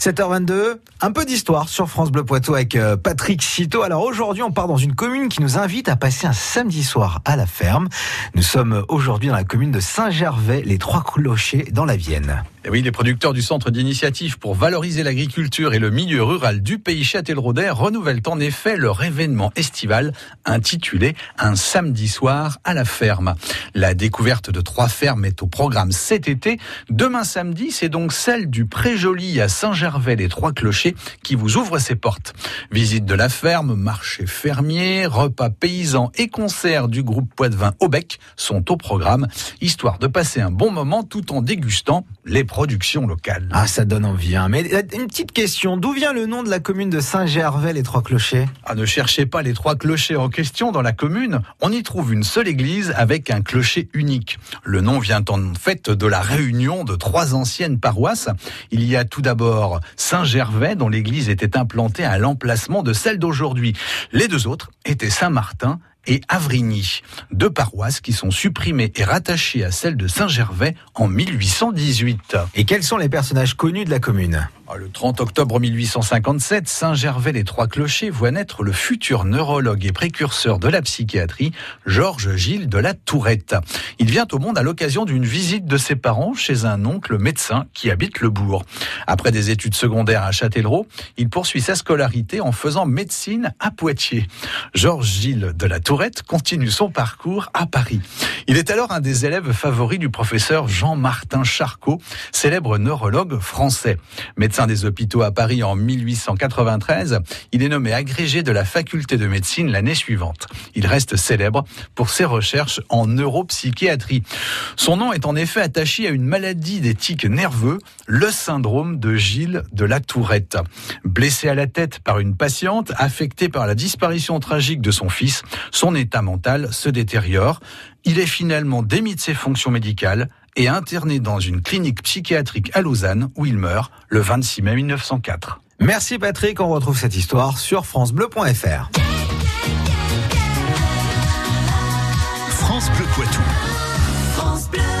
7h22, un peu d'histoire sur France Bleu Poitou avec euh, Patrick Citeau. Alors aujourd'hui, on part dans une commune qui nous invite à passer un samedi soir à la ferme. Nous sommes aujourd'hui dans la commune de Saint-Gervais, les Trois Clochers, dans la Vienne. Et oui, les producteurs du Centre d'initiative pour valoriser l'agriculture et le milieu rural du pays Châtelleraudais renouvellent en effet leur événement estival intitulé Un samedi soir à la ferme. La découverte de trois fermes est au programme cet été. Demain samedi, c'est donc celle du Pré-Joli à Saint-Gervais les Trois Clochers qui vous ouvre ses portes. Visite de la ferme, marché fermier, repas paysans et concerts du groupe Poitvin Aubec sont au programme, histoire de passer un bon moment tout en dégustant les production locale. Ah, ça donne envie. Hein. Mais euh, une petite question, d'où vient le nom de la commune de Saint-Gervais, les Trois Clochers? Ah, ne cherchez pas les Trois Clochers en question dans la commune. On y trouve une seule église avec un clocher unique. Le nom vient en fait de la réunion de trois anciennes paroisses. Il y a tout d'abord Saint-Gervais, dont l'église était implantée à l'emplacement de celle d'aujourd'hui. Les deux autres étaient Saint-Martin et Avrigny, deux paroisses qui sont supprimées et rattachées à celle de Saint-Gervais en 1818. Et quels sont les personnages connus de la commune? Le 30 octobre 1857, Saint-Gervais-les-Trois-Clochers voit naître le futur neurologue et précurseur de la psychiatrie, Georges Gilles de la Tourette. Il vient au monde à l'occasion d'une visite de ses parents chez un oncle médecin qui habite le bourg. Après des études secondaires à Châtellerault, il poursuit sa scolarité en faisant médecine à Poitiers. Georges Gilles de la Tourette continue son parcours à Paris. Il est alors un des élèves favoris du professeur Jean-Martin Charcot, célèbre neurologue français. Des hôpitaux à Paris en 1893, il est nommé agrégé de la faculté de médecine l'année suivante. Il reste célèbre pour ses recherches en neuropsychiatrie. Son nom est en effet attaché à une maladie des tics nerveux, le syndrome de Gilles de la Tourette. Blessé à la tête par une patiente, affecté par la disparition tragique de son fils, son état mental se détériore. Il est finalement démis de ses fonctions médicales et interné dans une clinique psychiatrique à Lausanne où il meurt le 26 mai 1904. Merci Patrick, on retrouve cette histoire sur francebleu.fr. France Bleu Poitou.